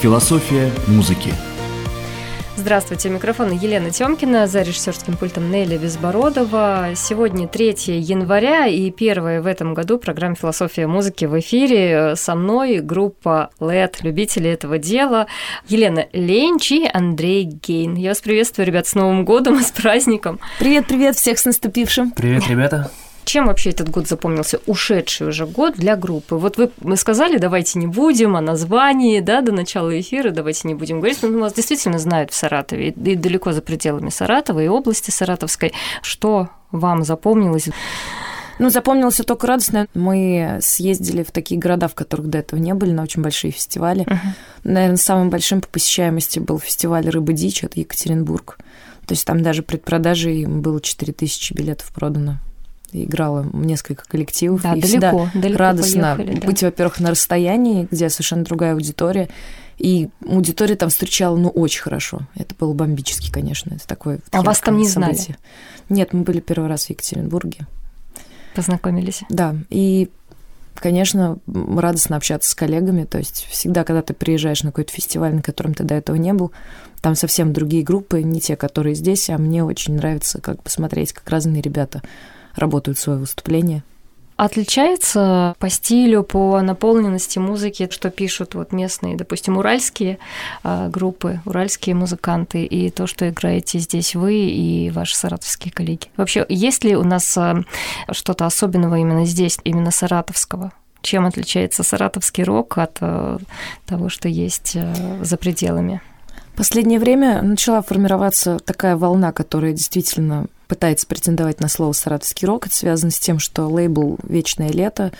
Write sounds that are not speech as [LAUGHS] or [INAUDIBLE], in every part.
Философия музыки. Здравствуйте, у микрофона Елена Тёмкина, за режиссерским пультом Нелли Безбородова. Сегодня 3 января и первая в этом году программа «Философия музыки» в эфире. Со мной группа LED, любители этого дела. Елена Ленч и Андрей Гейн. Я вас приветствую, ребят, с Новым годом и с праздником. Привет-привет, всех с наступившим. Привет, ребята. Чем вообще этот год запомнился, ушедший уже год для группы? Вот вы мы сказали, давайте не будем о названии, да, до начала эфира, давайте не будем говорить, но ну, вас действительно знают в Саратове и далеко за пределами Саратова и области Саратовской. Что вам запомнилось? Ну, запомнился только радостно. Мы съездили в такие города, в которых до этого не были, на очень большие фестивали. Uh-huh. Наверное, самым большим по посещаемости был фестиваль «Рыба дичь», это Екатеринбург. То есть там даже предпродажей было 4000 билетов продано играла несколько коллективов. Да, и далеко, далеко радостно поехали, да. быть, во-первых, на расстоянии, где совершенно другая аудитория. И аудитория там встречала, ну, очень хорошо. Это было бомбически, конечно. Это такое А вас там не событие. знали? Нет, мы были первый раз в Екатеринбурге. Познакомились? Да, и конечно, радостно общаться с коллегами. То есть всегда, когда ты приезжаешь на какой-то фестиваль, на котором ты до этого не был, там совсем другие группы, не те, которые здесь, а мне очень нравится как бы смотреть, как разные ребята работают свое выступление. Отличается по стилю, по наполненности музыки, что пишут вот местные, допустим, уральские а, группы, уральские музыканты, и то, что играете здесь вы и ваши саратовские коллеги. Вообще, есть ли у нас а, что-то особенного именно здесь, именно саратовского? Чем отличается саратовский рок от а, того, что есть за пределами? Последнее время начала формироваться такая волна, которая действительно пытается претендовать на слово «саратовский рок». Это связано с тем, что лейбл «Вечное лето»,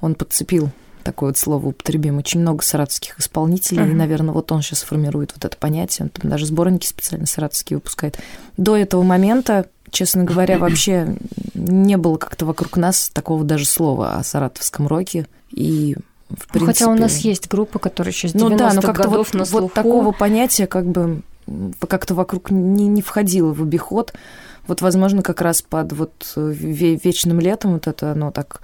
он подцепил такое вот слово употребим. Очень много саратовских исполнителей, uh-huh. и, наверное, вот он сейчас формирует вот это понятие. Он там даже сборники специально саратовские выпускает. До этого момента, честно говоря, вообще не было как-то вокруг нас такого даже слова о саратовском роке. И в принципе... Ну, хотя у нас есть группа, которая еще с 90-х ну, да, но как-то годов вот, на слуху. вот такого понятия как бы как-то вокруг не, не входило в обиход. Вот, возможно, как раз под вот вечным летом вот это оно так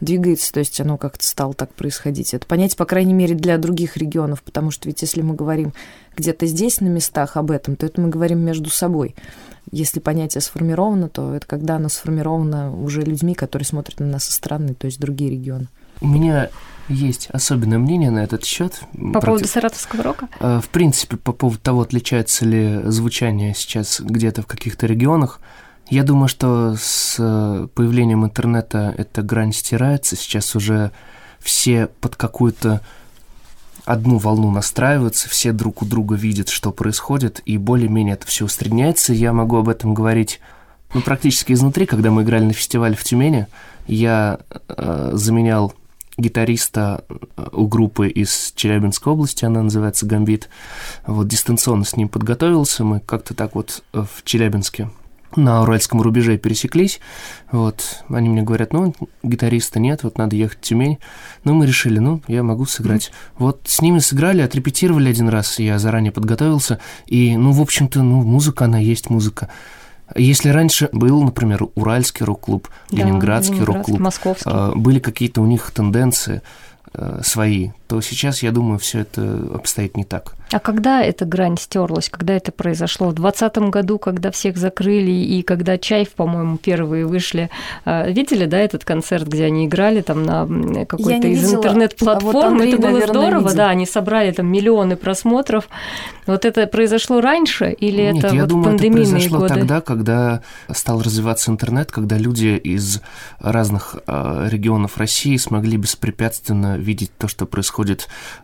двигается, то есть оно как-то стало так происходить. Это понять, по крайней мере, для других регионов, потому что ведь если мы говорим где-то здесь на местах об этом, то это мы говорим между собой. Если понятие сформировано, то это когда оно сформировано уже людьми, которые смотрят на нас со стороны, то есть другие регионы. У меня есть особенное мнение на этот счет. По поводу саратовского рока? Э, в принципе, по поводу того, отличается ли звучание сейчас где-то в каких-то регионах. Я думаю, что с э, появлением интернета эта грань стирается. Сейчас уже все под какую-то одну волну настраиваются, все друг у друга видят, что происходит, и более-менее это все устраняется. Я могу об этом говорить ну, практически изнутри, когда мы играли на фестивале в Тюмени. Я э, заменял гитариста э, у группы из Челябинской области, она называется «Гамбит». Вот дистанционно с ним подготовился, мы как-то так вот э, в Челябинске на уральском рубеже пересеклись, вот, они мне говорят, ну, гитариста нет, вот надо ехать в Тюмень, ну, мы решили, ну, я могу сыграть. Mm-hmm. Вот с ними сыграли, отрепетировали один раз, я заранее подготовился, и, ну, в общем-то, ну, музыка, она есть музыка. Если раньше был, например, Уральский рок-клуб, да, Ленинградский рок-клуб, Московский. А, были какие-то у них тенденции э, свои, то сейчас, я думаю, все это обстоит не так. А когда эта грань стерлась, когда это произошло? В 2020 году, когда всех закрыли, и когда Чайф, по-моему, первые вышли. А, видели, да, этот концерт, где они играли там на какой-то из интернет-платформ? А вот это было наверное, здорово, видел. да, они собрали там миллионы просмотров. Вот это произошло раньше или Нет, это я вот думаю, пандемийные это произошло годы? тогда, когда стал развиваться интернет, когда люди из разных а, регионов России смогли беспрепятственно видеть то, что происходит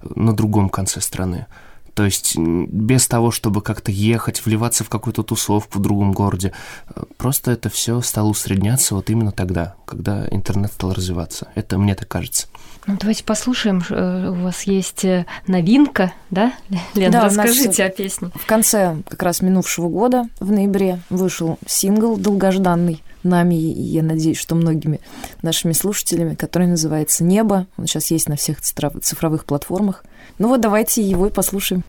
на другом конце страны. То есть без того, чтобы как-то ехать, вливаться в какую-то тусовку в другом городе. Просто это все стало усредняться вот именно тогда, когда интернет стал развиваться. Это мне так кажется. Ну, давайте послушаем. Э, у вас есть э, новинка, да? [LAUGHS] Лена, да, расскажите о песне. В конце как раз минувшего года, в ноябре, вышел сингл долгожданный нами, и я надеюсь, что многими нашими слушателями, который называется «Небо». Он сейчас есть на всех цифровых платформах. Ну вот давайте его и послушаем.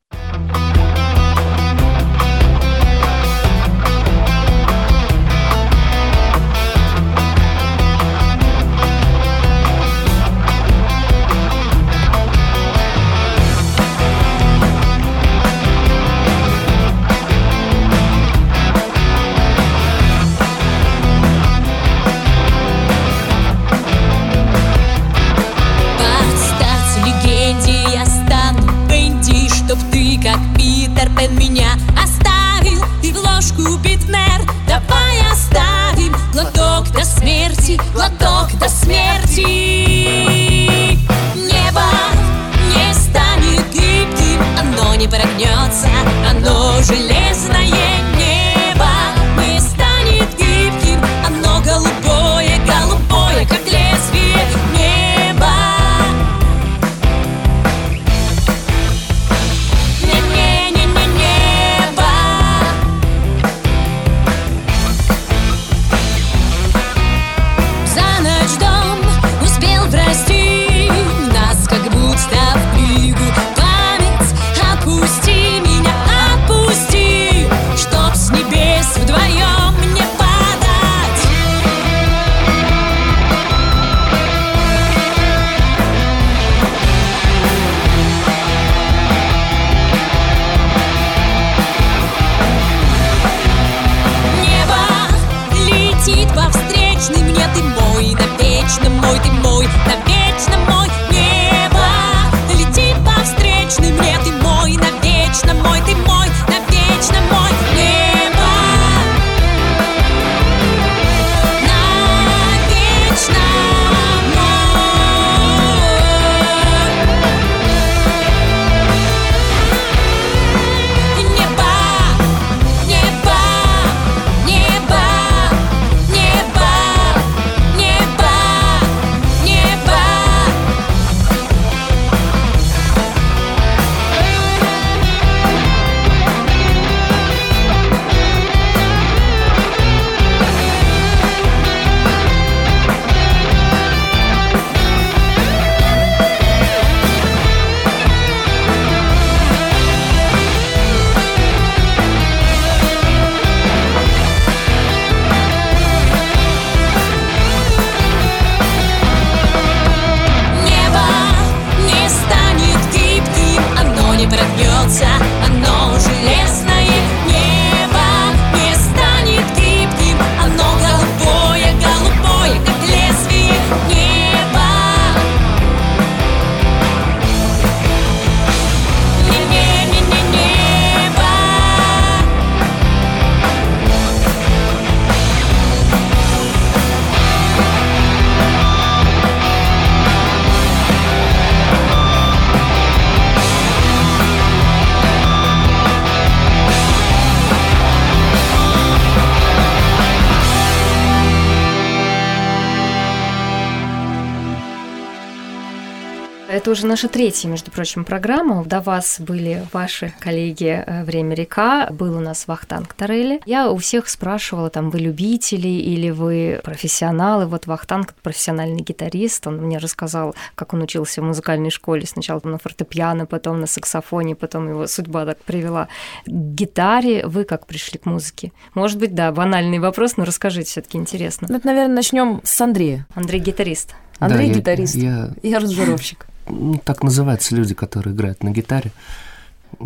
Это уже наша третья, между прочим, программа. До вас были ваши коллеги э, «Время река», был у нас Вахтанг Тарели. Я у всех спрашивала, там, вы любители или вы профессионалы. Вот Вахтанг – профессиональный гитарист. Он мне рассказал, как он учился в музыкальной школе. Сначала на фортепиано, потом на саксофоне, потом его судьба так привела к гитаре. Вы как пришли к музыке? Может быть, да, банальный вопрос, но расскажите, все таки интересно. Ну, это, наверное, начнем с Андрея. Андрей гитарист. Андрей Да, я- гитарист я и аранжировщик. Ну, так называются люди, которые играют на гитаре.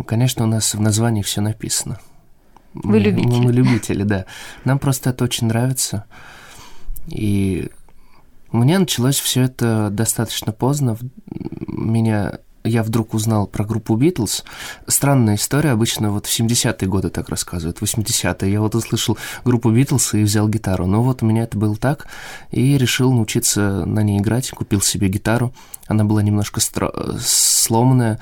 Конечно, у нас в названии все написано. Вы Мы- любители. Мы, любители, да. Нам просто это очень нравится. И у меня началось все это достаточно поздно. Меня я вдруг узнал про группу Битлз. Странная история, обычно вот в 70-е годы так рассказывают, 80-е. Я вот услышал группу Битлз и взял гитару. Но вот у меня это было так, и решил научиться на ней играть, купил себе гитару. Она была немножко стро- сломанная, э,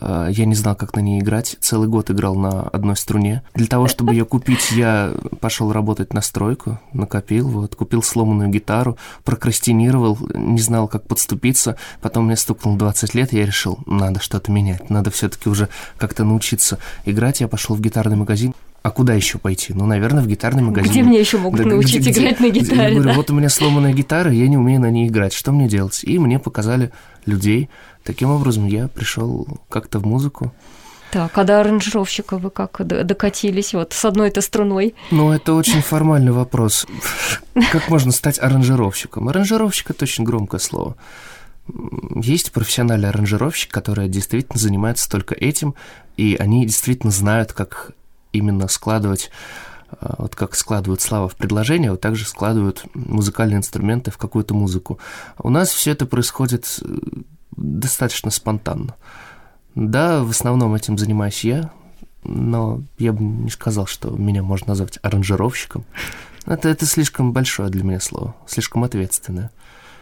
я не знал, как на ней играть. Целый год играл на одной струне. Для того, чтобы ее купить, я пошел работать на стройку, накопил, вот, купил сломанную гитару, прокрастинировал, не знал, как подступиться. Потом мне стукнуло 20 лет, я решил, надо что-то менять, надо все-таки уже как-то научиться играть. Я пошел в гитарный магазин. А куда еще пойти? Ну, наверное, в гитарный магазин. Где мне еще могут Да, научить где- где- играть на Я гитаре? говорю, да? вот у меня сломанная гитара, я не умею на ней играть. Что мне делать? И мне показали людей. Таким образом, я пришел как-то в музыку. Так, а до аранжировщика вы как докатились вот с одной-то струной? Ну, это очень формальный вопрос. Как можно стать аранжировщиком? Аранжировщик – это очень громкое слово. Есть профессиональный аранжировщик, который действительно занимается только этим, и они действительно знают, как именно складывать э, вот как складывают слова в предложение, вот так же складывают музыкальные инструменты в какую-то музыку. У нас все это происходит э, достаточно спонтанно. Да, в основном этим занимаюсь я, но я бы не сказал, что меня можно назвать аранжировщиком. Это, это слишком большое для меня слово, слишком ответственное.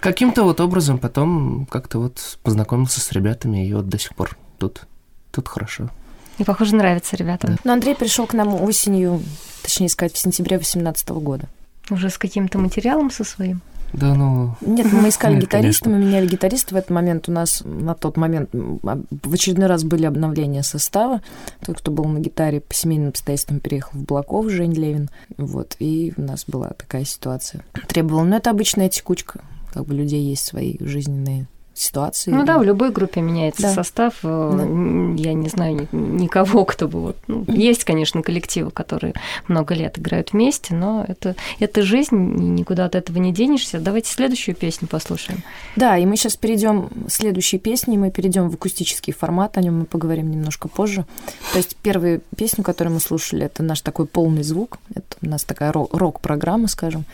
Каким-то вот образом потом как-то вот познакомился с ребятами, и вот до сих пор тут, тут хорошо. И, похоже, нравится ребятам. Но Андрей пришел к нам осенью, точнее сказать, в сентябре 2018 года. Уже с каким-то материалом со своим. Да, ну, Нет, мы [LAUGHS] искали Нет, гитариста, мы меняли гитариста. В этот момент у нас, на тот момент, а, в очередной раз были обновления состава. Тот, кто был на гитаре, по семейным обстоятельствам переехал в Блаков, Жень Левин. Вот, и у нас была такая ситуация. Требовала, но это обычная текучка. Как бы у людей есть свои жизненные ситуации. Ну да, в любой группе меняется Да. состав. Э, н- Я не знаю ни- никого, кто бы вот... ну, есть, конечно, коллективы, которые много лет играют вместе, но это, это жизнь, никуда от этого не денешься. Давайте следующую песню послушаем. Да, и мы сейчас перейдем к следующей песне, мы перейдем в акустический формат, о нем мы поговорим немножко позже. То есть первую песню, которую мы слушали, это наш такой полный звук, это у нас такая ро- рок-программа, скажем.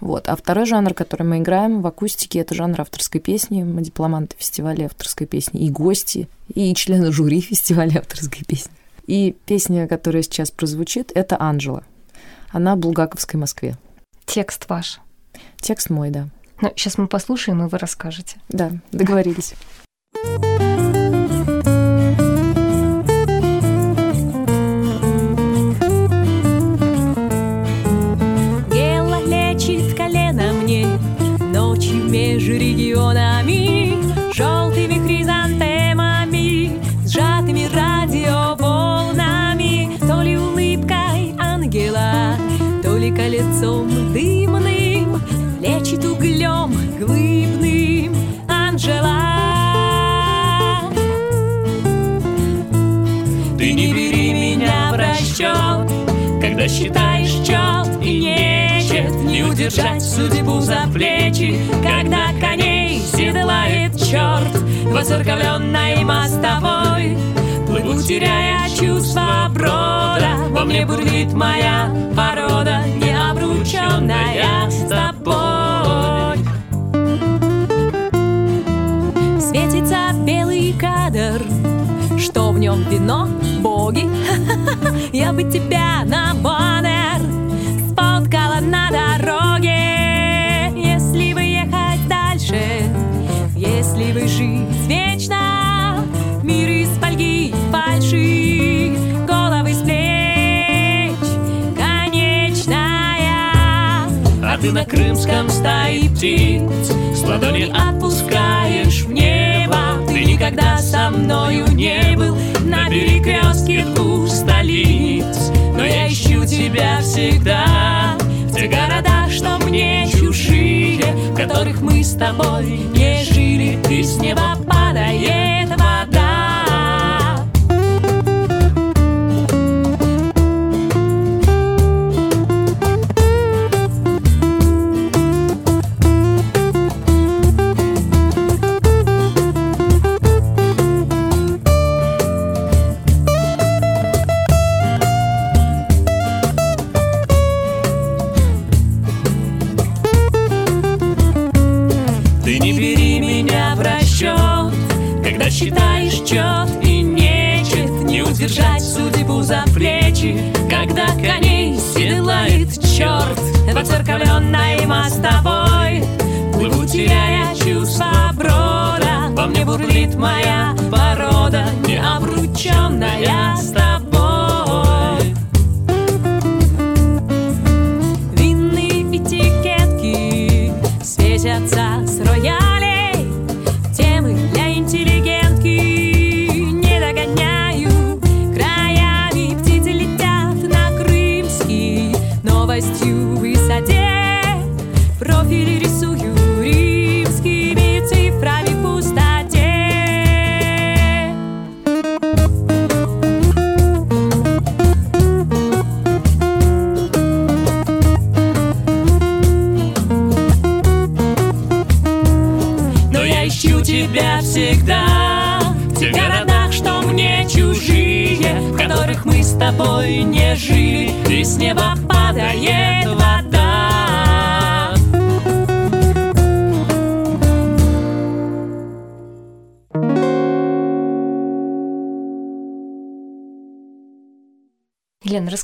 Вот. А второй жанр, который мы играем в акустике, это жанр авторской песни. Мы дипломанты фестиваля авторской песни и гости, и члены жюри [LAUGHS] фестиваля авторской песни. И песня, которая сейчас прозвучит, это «Анжела». Она в Булгаковской Москве. Текст ваш. Текст мой, да. Ну, сейчас мы послушаем, и вы расскажете. Да, договорились. Мостовой Плыву, теряя чувство брода. Во мне бурлит моя порода Необрученная с тобой. Светится белый кадр Что в нем вино, боги. [LAUGHS] Я бы тебя на крымском стаи птиц С ладони отпускаешь в небо. Ты никогда со мною не был На перекрестке двух столиц. Но я ищу тебя всегда. В тех городах, что мне чужие В которых мы с тобой не жили. Ты с неба падает Herz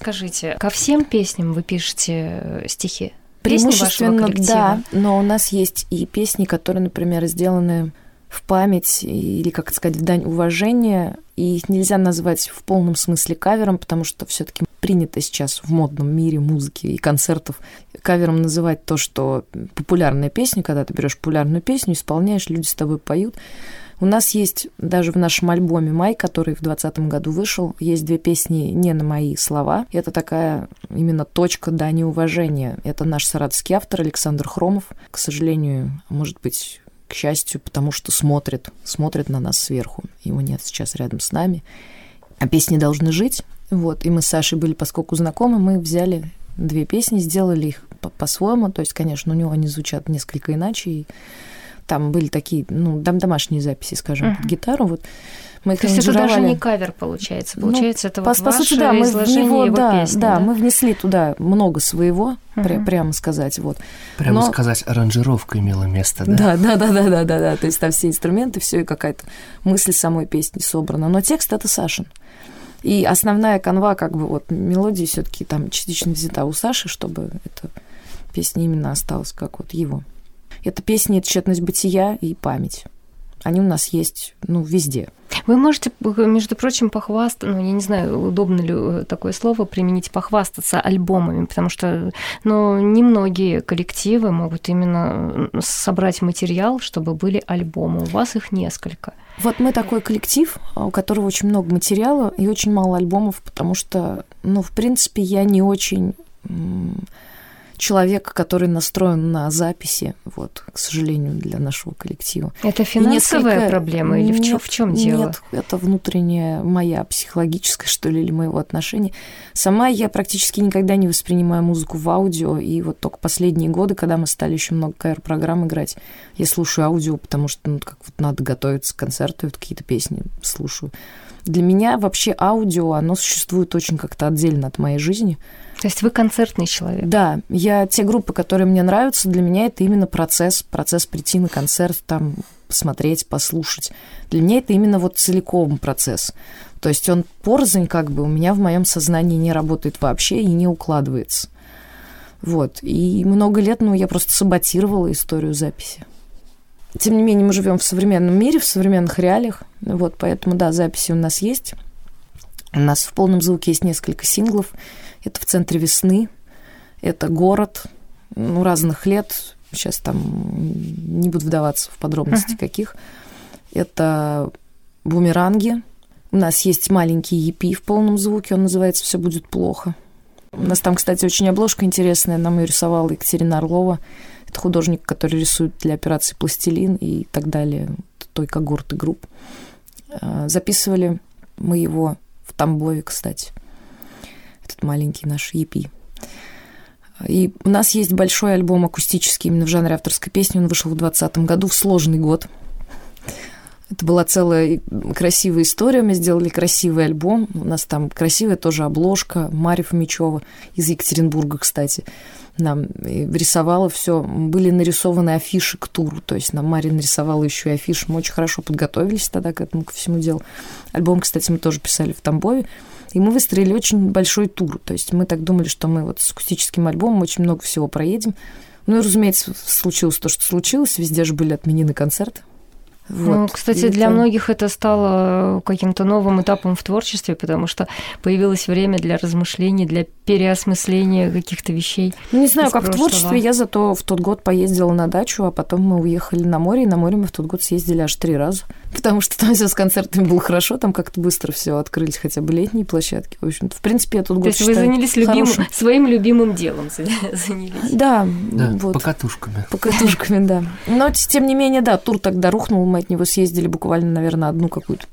Расскажите, ко всем песням вы пишете э, стихи? Преимущественно, да, но у нас есть и песни, которые, например, сделаны в память или, как сказать, в дань уважения, и их нельзя назвать в полном смысле кавером, потому что все таки принято сейчас в модном мире музыки и концертов кавером называть то, что популярная песня, когда ты берешь популярную песню, исполняешь, люди с тобой поют. У нас есть даже в нашем альбоме «Май», который в 2020 году вышел, есть две песни не на мои слова. Это такая именно точка дани уважения. Это наш саратовский автор Александр Хромов. К сожалению, может быть, к счастью, потому что смотрит, смотрит на нас сверху. Его нет сейчас рядом с нами. А песни должны жить. Вот, и мы с Сашей были, поскольку знакомы, мы взяли две песни, сделали их по- по-своему. То есть, конечно, у него они звучат несколько иначе. И там были такие, ну, дом- домашние записи, скажем, под Мгм. гитару. Вот мы их То есть это даже не кавер получается. Ну, Получается, это По, вот по ваше сути, да, мы в него, его да, песни, да, мы внесли туда много своего, пря- Мгм. прямо сказать, вот. Прямо Но- сказать, аранжировка имела место, да? Да, да, да, да, да, да, да. То есть там все инструменты, все и какая-то мысль самой песни собрана. Но текст это Сашин. И основная канва, как бы вот мелодии все-таки там частично взята у Саши, чтобы эта песня именно осталась как вот его. Это песни «Тщетность бытия» и «Память». Они у нас есть, ну, везде. Вы можете, между прочим, похвастаться, ну, я не знаю, удобно ли э, такое слово применить, похвастаться альбомами, потому что, ну, немногие коллективы могут именно э, собрать материал, чтобы были альбомы. У вас их несколько. Вот мы такой коллектив, у которого очень много материала и очень мало альбомов, потому что, ну, в принципе, я не очень м, человек, который настроен на записи, вот, к сожалению, для нашего коллектива. Это финансовая несколько- проблема или в чем, в чем дело? Нет, это внутренняя моя психологическая, что ли, или моего отношения. Сама я практически никогда не воспринимаю музыку в аудио, и вот только последние годы, когда мы стали еще много КР-программ играть, я слушаю аудио, потому что, ну, как вот надо готовиться к концерту, и вот какие-то песни слушаю. Для меня вообще аудио, оно существует очень как-то отдельно от моей жизни. То есть вы концертный человек. Да, я те группы, которые мне нравятся, для меня это именно процесс, процесс прийти на концерт, там посмотреть, послушать. Для меня это именно вот целиком процесс. То есть он порзань как бы у меня в моем сознании не работает вообще и не укладывается. Вот. И много лет, ну, я просто саботировала историю записи. Тем не менее, мы живем в современном мире, в современных реалиях. Вот, поэтому, да, записи у нас есть. У нас в полном звуке есть несколько синглов. Это в центре весны, это город, ну, разных лет. Сейчас там не буду вдаваться в подробности Мгм. каких. Это бумеранги. У нас есть маленький EP в полном звуке, он называется «Все будет плохо». У нас там, кстати, очень обложка интересная, нам ее рисовала Екатерина Орлова. Это художник, который рисует для операции «Пластилин» и так далее, той когорты групп. А, записывали мы его в Тамбове, кстати. Этот маленький наш EP. И у нас есть большой альбом акустический именно в жанре авторской песни. Он вышел в 2020 году, в сложный год. Это была целая красивая история. Мы сделали красивый альбом. У нас там красивая тоже обложка. Марья Фомичева из Екатеринбурга, кстати, нам рисовала все. Были нарисованы афиши к туру. То есть нам Мария нарисовала еще и афиши. Мы очень хорошо подготовились тогда к этому, ко всему делу. Альбом, кстати, мы тоже писали в Тамбове. И мы выстроили очень большой тур. То есть мы так думали, что мы вот с акустическим альбомом очень много всего проедем. Ну и, разумеется, случилось то, что случилось. Везде же были отменены концерты. Вот. Ну, кстати, и для это... многих это стало каким-то новым этапом в творчестве, потому что появилось время для размышлений, для переосмысления каких-то вещей. Ну, не знаю, как прошлого. в творчестве. Я зато в тот год поездила на дачу, а потом мы уехали на море, и на море мы в тот год съездили аж три раза. Потому что там все с концертами было хорошо, там как-то быстро все открылись хотя бы летние площадки. В общем в принципе, я тот год То есть вы занялись любимым, своим любимым делом [LAUGHS] занялись? Да, да вот. покатушками. Покатушками, да. Но, тем не менее, да, тур тогда рухнул, мы от него съездили буквально, наверное, одну какую-то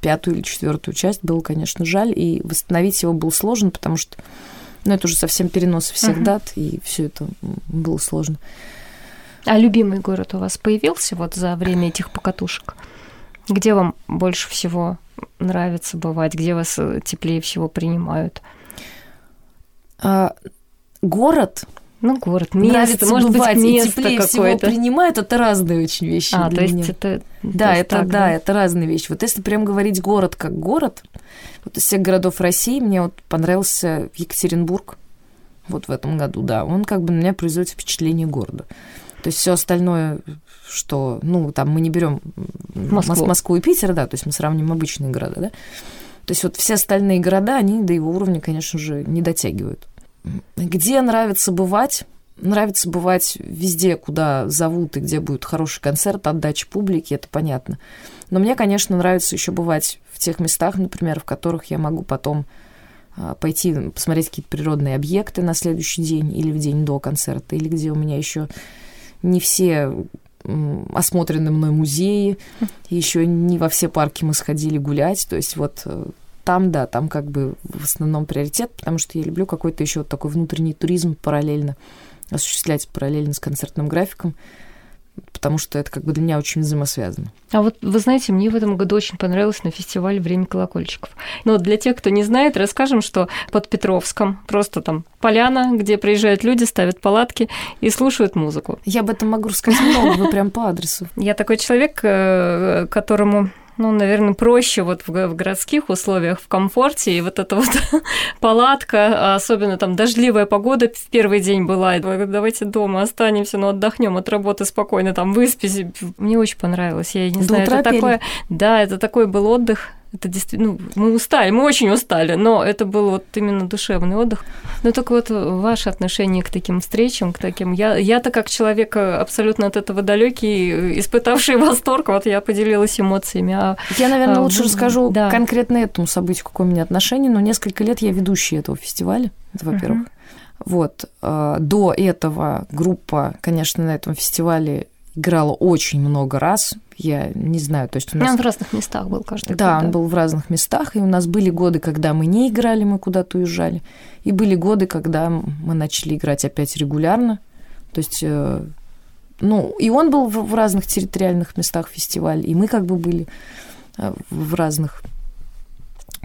пятую или четвертую часть. Было, конечно, жаль, и восстановить его было сложно, потому что ну, это уже совсем перенос всех uh-huh. дат, и все это было сложно. А любимый город у вас появился вот за время этих покатушек? Где вам больше всего нравится бывать? Где вас э, теплее всего принимают? А, город ну, город, место, Нравится может бывать, быть, место и теплее всего принимают, это разные очень вещи А, то есть меня. это... Да, это, так, да, да, это разные вещи. Вот если прям говорить город как город, вот из всех городов России мне вот понравился Екатеринбург вот в этом году, да. Он как бы на меня производит впечатление города. То есть все остальное, что, ну, там мы не берем Москву. Москву и Питер, да, то есть мы сравним обычные города, да. То есть вот все остальные города, они до его уровня, конечно же, не дотягивают. Где нравится бывать? Нравится бывать везде, куда зовут и где будет хороший концерт, отдача публики, это понятно. Но мне, конечно, нравится еще бывать в тех местах, например, в которых я могу потом а, пойти посмотреть какие-то природные объекты на следующий день или в день до концерта, или где у меня еще не все осмотрены мной музеи, еще не во все парки мы сходили гулять, то есть вот э, там, да, там как бы в основном приоритет, потому что я люблю какой-то еще вот такой внутренний туризм параллельно осуществлять параллельно с концертным графиком, потому что это как бы для меня очень взаимосвязано. А вот вы знаете, мне в этом году очень понравилось на фестивале «Время колокольчиков». Но для тех, кто не знает, расскажем, что под Петровском просто там поляна, где приезжают люди, ставят палатки и слушают музыку. Я об этом могу рассказать много, вы прям по адресу. Я такой человек, э, которому ну, наверное, проще вот в, в городских условиях, в комфорте. И вот эта вот [LAUGHS] палатка, особенно там дождливая погода в первый день была. Давайте дома останемся, но отдохнем от работы спокойно, там выспись. Мне очень понравилось. Я не До знаю, это такое... Да, это такой был отдых это действительно, ну, мы устали, мы очень устали, но это был вот именно душевный отдых. Но только вот ваше отношение к таким встречам, к таким... Я, я-то как человек абсолютно от этого далекий, испытавший [LAUGHS] восторг, вот я поделилась эмоциями. А, я, наверное, а, лучше расскажу да. конкретно этому событию, какое у меня отношение, но несколько лет я ведущая этого фестиваля, это во-первых. Uh-huh. Вот. А, до этого группа, конечно, на этом фестивале играла очень много раз. Я не знаю, то есть у нас... Он в разных местах был каждый да, год. Да, он был в разных местах, и у нас были годы, когда мы не играли, мы куда-то уезжали, и были годы, когда мы начали играть опять регулярно. То есть, э, ну, и он был в разных территориальных местах фестиваля, и мы как бы были э, в разных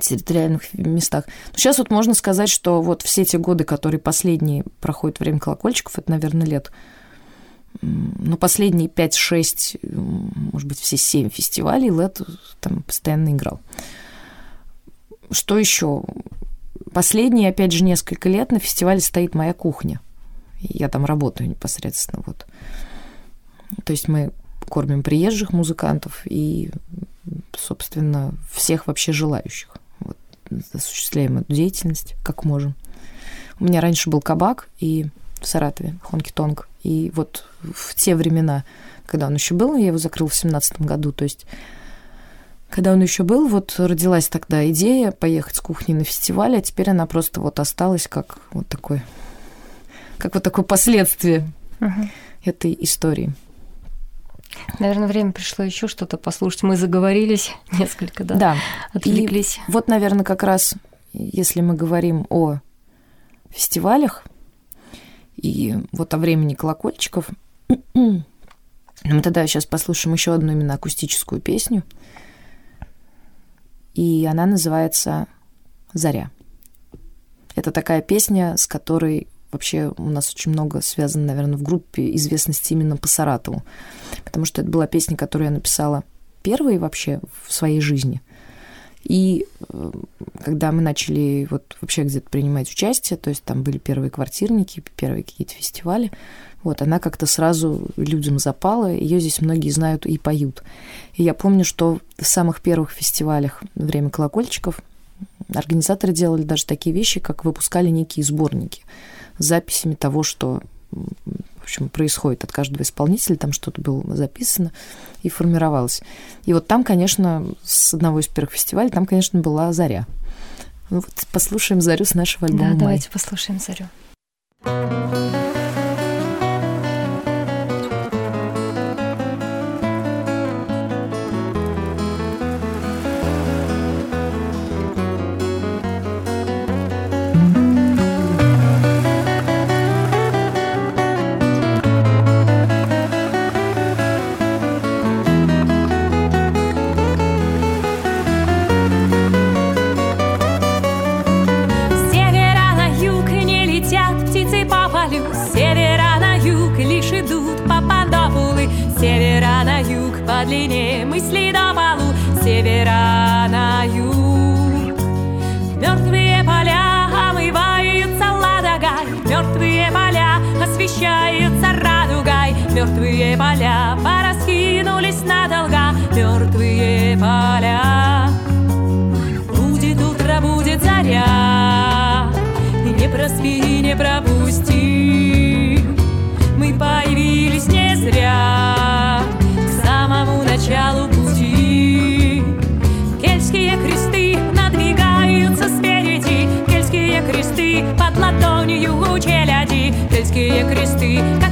территориальных местах. Но сейчас вот можно сказать, что вот все те годы, которые последние проходят время колокольчиков, это, наверное, лет ну, последние 5-6, может быть, все 7 фестивалей Лед там постоянно играл. Что еще? Последние, опять же, несколько лет на фестивале стоит моя кухня. Я там работаю непосредственно. Вот. То есть мы кормим приезжих музыкантов и, собственно, всех вообще желающих. Вот, осуществляем эту деятельность как можем. У меня раньше был кабак и в Саратове, Хонки Тонг. И вот в те времена, когда он еще был, я его закрыл в семнадцатом году, то есть Когда он еще был, вот родилась тогда идея поехать с кухни на фестиваль, а теперь она просто вот осталась как вот такой, как вот такое последствие угу. этой истории. Наверное, время пришло еще что-то послушать. Мы заговорились [LAUGHS] несколько, да? Да. Отвлеклись. И вот, наверное, как раз, если мы говорим о фестивалях и вот о времени колокольчиков, [CLEARS THROAT] мы тогда сейчас послушаем еще одну именно акустическую песню – и она называется «Заря». Это такая песня, с которой вообще у нас очень много связано, наверное, в группе известности именно по Саратову, потому что это была песня, которую я написала первой вообще в своей жизни. И э, когда мы начали вот вообще где-то принимать участие, то есть там были первые квартирники, первые какие-то фестивали, вот, она как-то сразу людям запала, ее здесь многие знают и поют. И я помню, что в самых первых фестивалях «Время колокольчиков» организаторы делали даже такие вещи, как выпускали некие сборники с записями того, что в общем, происходит от каждого исполнителя, там что-то было записано и формировалось. И вот там, конечно, с одного из первых фестивалей, там, конечно, была «Заря». Ну вот послушаем «Зарю» с нашего альбома Да, «Май». давайте послушаем «Зарю». ti.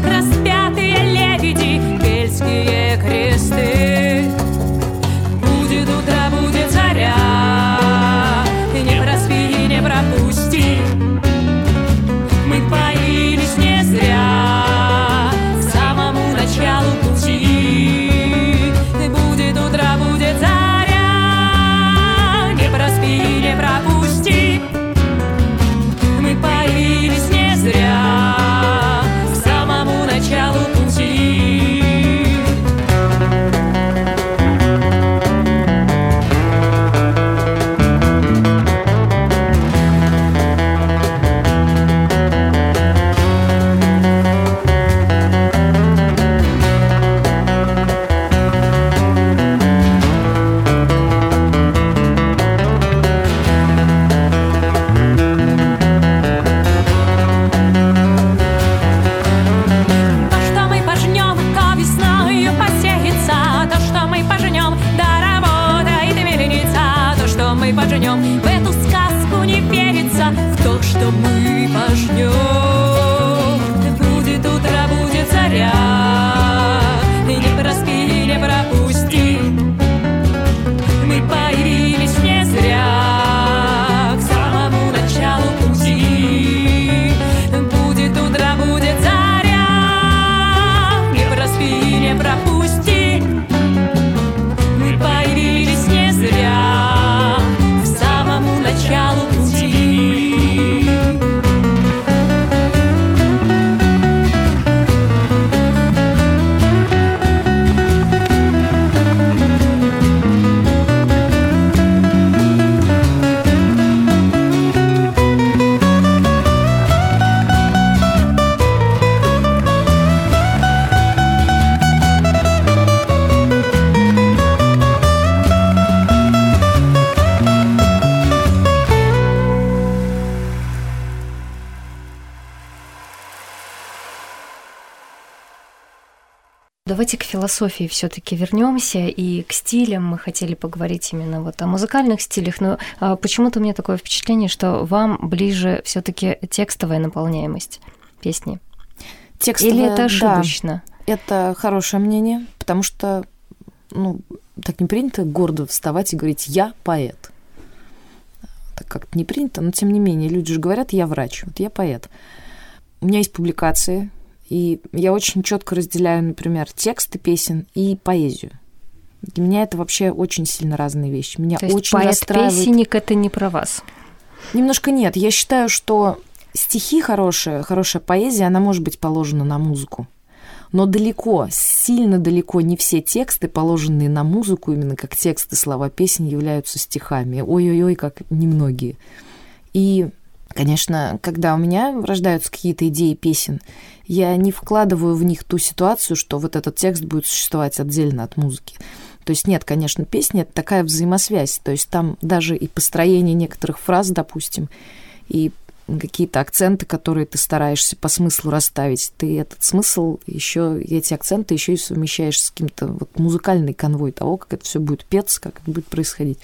Философии все-таки вернемся и к стилям. Мы хотели поговорить именно вот о музыкальных стилях, но а, почему-то у меня такое впечатление, что вам ближе все-таки текстовая наполняемость песни. Текстовая, Или это ошибочно? Да, это хорошее мнение, потому что ну, так не принято гордо вставать и говорить «я поэт». Так как-то не принято, но тем не менее, люди же говорят «я врач», вот я поэт. У меня есть публикации, и я очень четко разделяю, например, тексты песен и поэзию. Для меня это вообще очень сильно разные вещи. Меня То есть очень поэт расстраивает... песенник это не про вас. Немножко нет. Я считаю, что стихи хорошие, хорошая поэзия, она может быть положена на музыку. Но далеко, сильно далеко не все тексты, положенные на музыку, именно как тексты слова песен, являются стихами. Ой-ой-ой, как немногие. И, конечно, когда у меня рождаются какие-то идеи песен, я не вкладываю в них ту ситуацию, что вот этот текст будет существовать отдельно от музыки. То есть нет, конечно, песня — это такая взаимосвязь. То есть там даже и построение некоторых фраз, допустим, и какие-то акценты, которые ты стараешься по смыслу расставить, ты этот смысл еще, эти акценты еще и совмещаешь с каким-то вот музыкальной конвой того, как это все будет петься, как это будет происходить.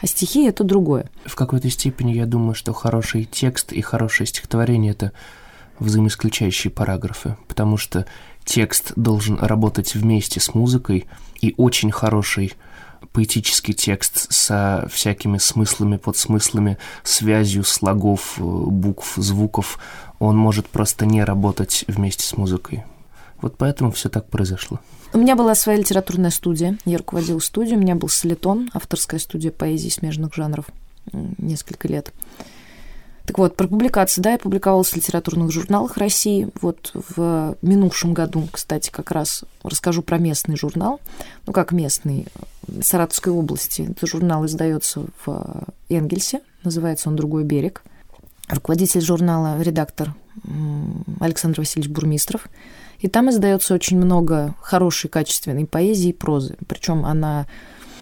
А стихи это другое. В какой-то степени я думаю, что хороший текст и хорошее стихотворение это взаимоисключающие параграфы, потому что текст должен работать вместе с музыкой, и очень хороший поэтический текст со всякими смыслами, подсмыслами, связью слогов, э, букв, звуков, он может просто не работать вместе с музыкой. Вот поэтому все так произошло. У меня была своя литературная студия. Я руководила студией. У меня был Солитон, авторская студия поэзии смежных жанров несколько лет. Так вот, про публикации, да, я публиковалась в литературных журналах России. Вот в минувшем году, кстати, как раз расскажу про местный журнал. Ну, как местный, Саратовской области. Этот журнал издается в Энгельсе, называется он «Другой берег». Руководитель журнала, редактор Александр Васильевич Бурмистров. И там издается очень много хорошей, качественной поэзии и прозы. Причем она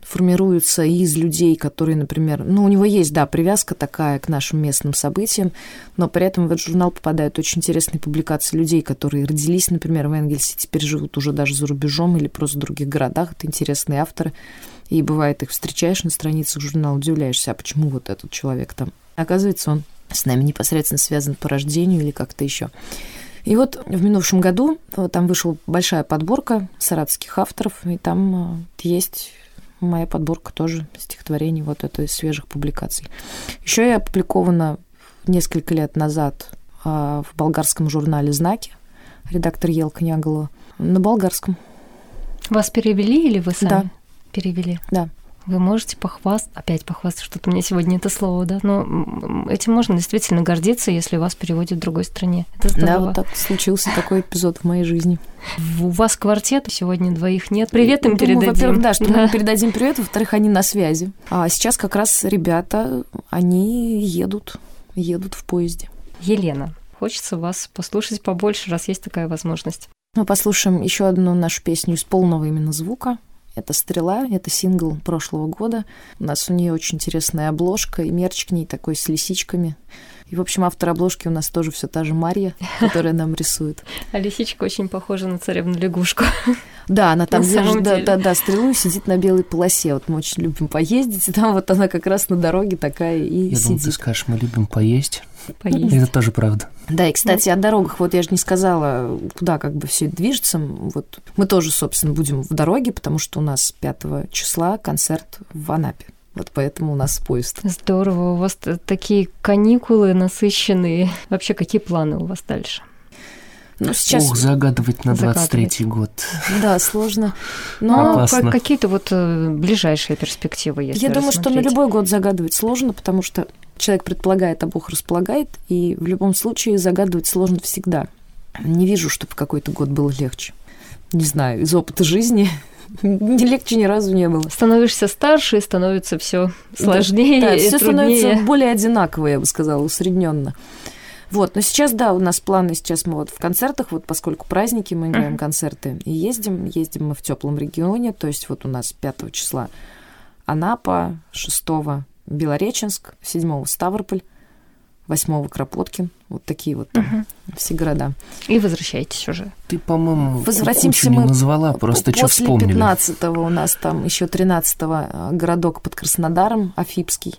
формируется из людей, которые, например, ну, у него есть, да, привязка такая к нашим местным событиям, но при этом в этот журнал попадают очень интересные публикации людей, которые родились, например, в Энгельсе, теперь живут уже даже за рубежом или просто в других городах. Это интересные авторы. И бывает, их встречаешь на страницах журнала, удивляешься, а почему вот этот человек там? Оказывается, он с нами непосредственно связан по рождению или как-то еще. И вот в минувшем году там вышла большая подборка саратовских авторов, и там а, есть моя подборка тоже стихотворений вот это из свежих публикаций. Еще я опубликована несколько лет назад а, в болгарском журнале «Знаки», редактор Елка Няголова, на болгарском. Вас перевели или вы сами да. перевели? Да. Вы можете похвастаться, опять похвастаться, что-то меня сегодня это слово, да, но этим можно действительно гордиться, если вас переводят в другой стране. Это здорово. Да, вот так случился такой эпизод в моей жизни. У вас квартет, сегодня двоих нет. Привет им Думаю, передадим. Во-первых, да, что да. мы передадим привет, во-вторых, они на связи. А сейчас как раз ребята, они едут, едут в поезде. Елена, хочется вас послушать побольше, раз есть такая возможность. Мы послушаем еще одну нашу песню из полного именно звука. Это «Стрела», это сингл прошлого года. У нас у нее очень интересная обложка, и мерч к ней такой с лисичками. И, в общем, автор обложки у нас тоже все та же Марья, [LAUGHS] которая нам рисует. А лисичка очень похожа на царевну лягушку. [LAUGHS] Да, она там держит, да, да, да, стрелу и сидит на белой полосе. Вот мы очень любим поездить, и там вот она как раз на дороге такая и Я сидит. думаю, ты скажешь, мы любим поесть. Поесть. Это тоже правда. Да, и, кстати, о дорогах. Вот я же не сказала, куда как бы все это движется. Вот мы тоже, собственно, будем в дороге, потому что у нас 5 числа концерт в Анапе. Вот поэтому у нас поезд. Здорово. У вас такие каникулы насыщенные. Вообще, какие планы у вас дальше? Ну, сейчас... Ух, загадывать на 23-й год. Да, сложно. Но Опасно. как- какие-то вот э, ближайшие перспективы, если Я думаю, что на любой год загадывать сложно, потому что человек предполагает, а Бог располагает, и в любом случае загадывать сложно всегда. Не вижу, чтобы какой-то год был легче. Не знаю, из опыта жизни [LAUGHS] не легче ни разу не было. Становишься старше, становится все сложнее Да, и все становится более одинаково, я бы сказала, усредненно. Вот, но сейчас, да, у нас планы, сейчас мы вот в концертах, вот поскольку праздники, мы играем концерты и ездим, ездим мы в теплом регионе, то есть вот у нас 5 числа Анапа, 6 Белореченск, 7 Ставрополь, восьмого Кропоткин. Вот такие вот там Мгм. все города. И возвращаетесь уже. Ты, по-моему, Возвратимся мы назвала, просто что После вспомнили. 15-го у нас там еще 13-го городок под Краснодаром, Афипский.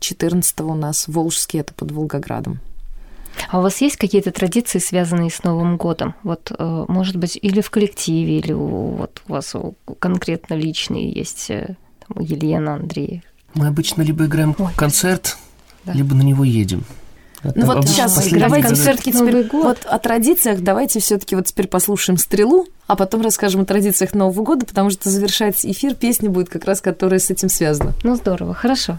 14-го у нас Волжский, это под Волгоградом. А у вас есть какие-то традиции, связанные с Новым годом? Вот, э, может быть, или в коллективе, или у, вот у вас конкретно личные есть э, там, у Елены, Андрея? Мы обычно либо играем Ой, концерт, Да. либо на него едем. Ну Это вот обычно сейчас последний давайте концерт. все-таки теперь год. вот о традициях давайте все-таки вот теперь послушаем стрелу, а потом расскажем о традициях Нового года, потому что завершать эфир песня будет как раз, которая с этим связана. Ну, здорово, хорошо.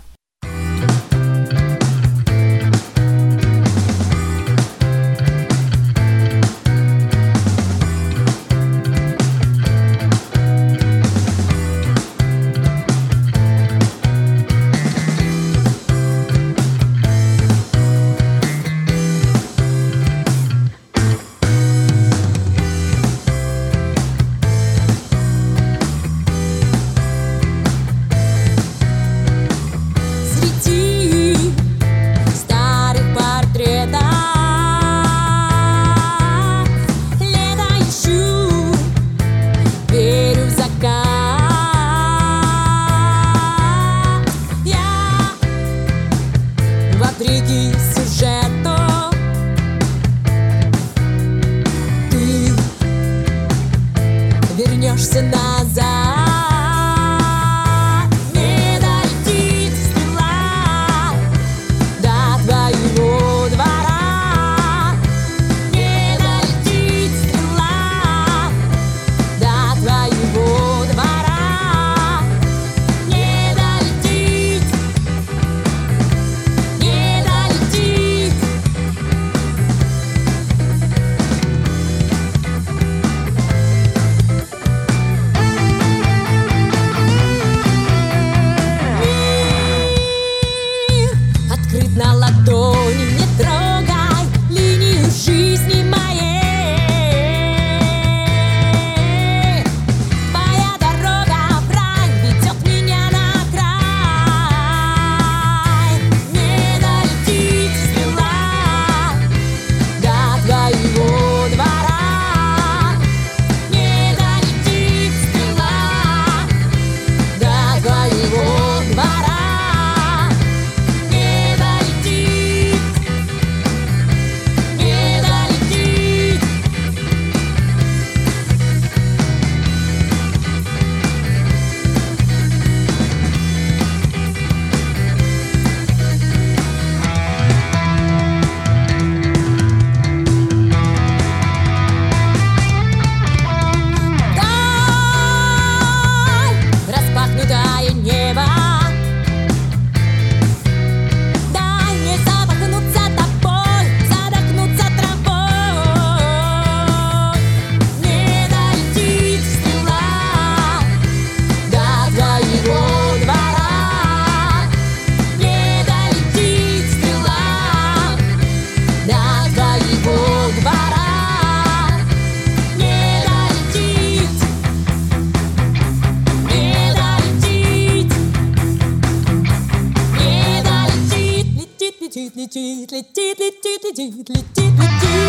Летит, летит, летит, летит, летит, летит, летит.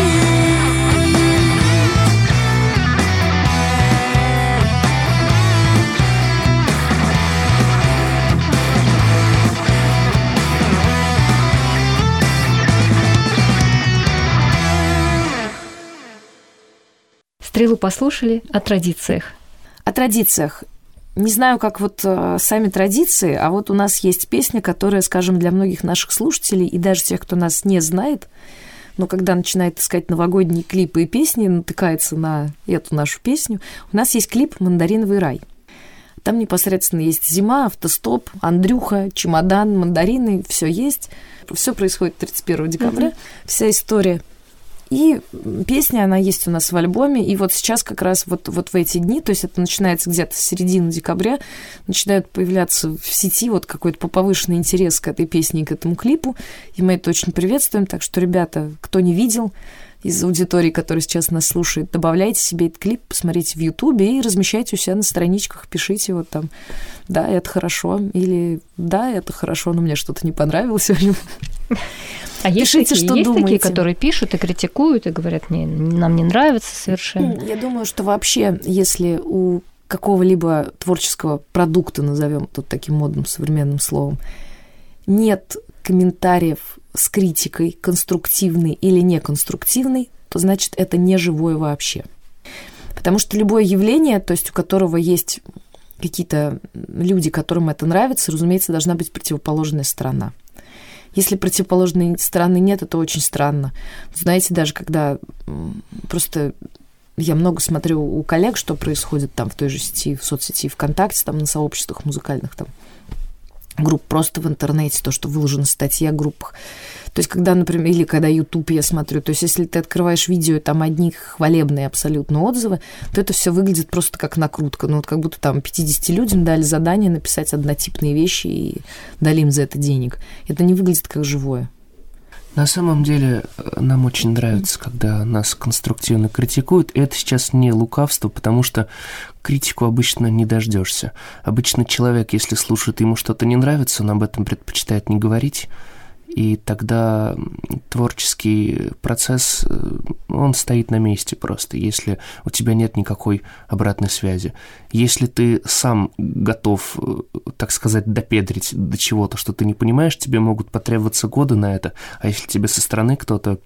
Стрелу послушали о традициях. О традициях. Не знаю, как вот э, сами традиции, а вот у нас есть песня, которая, скажем, для многих наших слушателей и даже тех, кто нас не знает, но когда начинает искать новогодние клипы и песни, натыкается на эту нашу песню, у нас есть клип «Мандариновый рай». Там непосредственно есть зима, автостоп, Андрюха, чемодан, мандарины, все есть. Все происходит 31 декабря, вся история. И песня, она есть у нас в альбоме, и вот сейчас как раз вот, вот в эти дни, то есть это начинается где-то с середины декабря, начинают появляться в сети вот какой-то повышенный интерес к этой песне и к этому клипу, и мы это очень приветствуем, так что, ребята, кто не видел, из аудитории, которая сейчас нас слушает, добавляйте себе этот клип, посмотрите в Ютубе и размещайте у себя на страничках, пишите вот там, да, это хорошо, или да, это хорошо, но мне что-то не понравилось. А есть Пишите, такие, что есть такие, думаете. которые пишут и критикуют, и говорят, не, нам не нравится совершенно. Я думаю, что вообще, если у какого-либо творческого продукта, назовем тут таким модным современным словом, нет комментариев с критикой, конструктивной или неконструктивной, то значит это не живое вообще. Потому что любое явление, то есть у которого есть какие-то люди, которым это нравится, разумеется, должна быть противоположная сторона. Если противоположной стороны нет, это очень странно. Знаете, даже когда просто я много смотрю у коллег, что происходит там в той же сети, в соцсети ВКонтакте, там на сообществах музыкальных там групп просто в интернете, то, что выложено в статье о группах. То есть, когда, например, или когда YouTube я смотрю, то есть, если ты открываешь видео, там одни хвалебные абсолютно отзывы, то это все выглядит просто как накрутка. Ну, вот как будто там 50 людям дали задание написать однотипные вещи и дали им за это денег. Это не выглядит как живое. На самом деле, э, нам очень нравится, когда нас конструктивно критикуют. Это сейчас не лукавство, потому что критику обычно не дождешься. Обычно человек, если слушает, ему что-то не нравится, он об этом предпочитает не говорить. И тогда творческий процесс, э, он стоит на месте просто, если у тебя нет никакой обратной связи. Если ты сам готов, э, так сказать, допедрить до чего-то, что ты не понимаешь, тебе могут потребоваться годы на это. А если тебе со стороны кто-то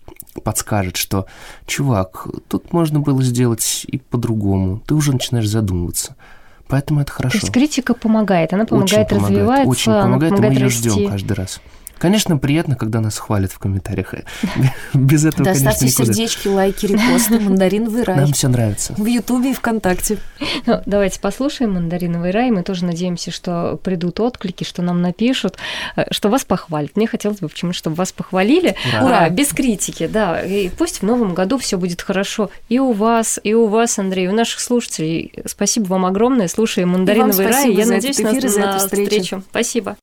подскажет, что, чувак, тут можно было сделать и по-другому, ты уже начинаешь задумываться. Поэтому это хорошо. То есть критика помогает, она Очень помогает, развиваться, Очень она помогает, и мы помогает ее расти. ждем каждый раз. Конечно, приятно, когда нас хвалят в комментариях. [LAUGHS] Без этого, Да, конечно, ставьте никуда. сердечки, лайки, репосты, мандариновый рай. Нам все нравится. В Ютубе и ВКонтакте. Ну, давайте послушаем «Мандариновый рай». Мы тоже надеемся, что придут отклики, что нам напишут, э, что вас похвалят. Мне хотелось бы почему-то, чтобы вас похвалили. Ура. Ура! Без критики, да. И пусть в новом году все будет хорошо. И у вас, и у вас, Андрей, и у наших слушателей. Спасибо вам огромное. Слушаем «Мандариновый рай». спасибо Я за надеюсь эфир за на эту встречу. встречу. Спасибо.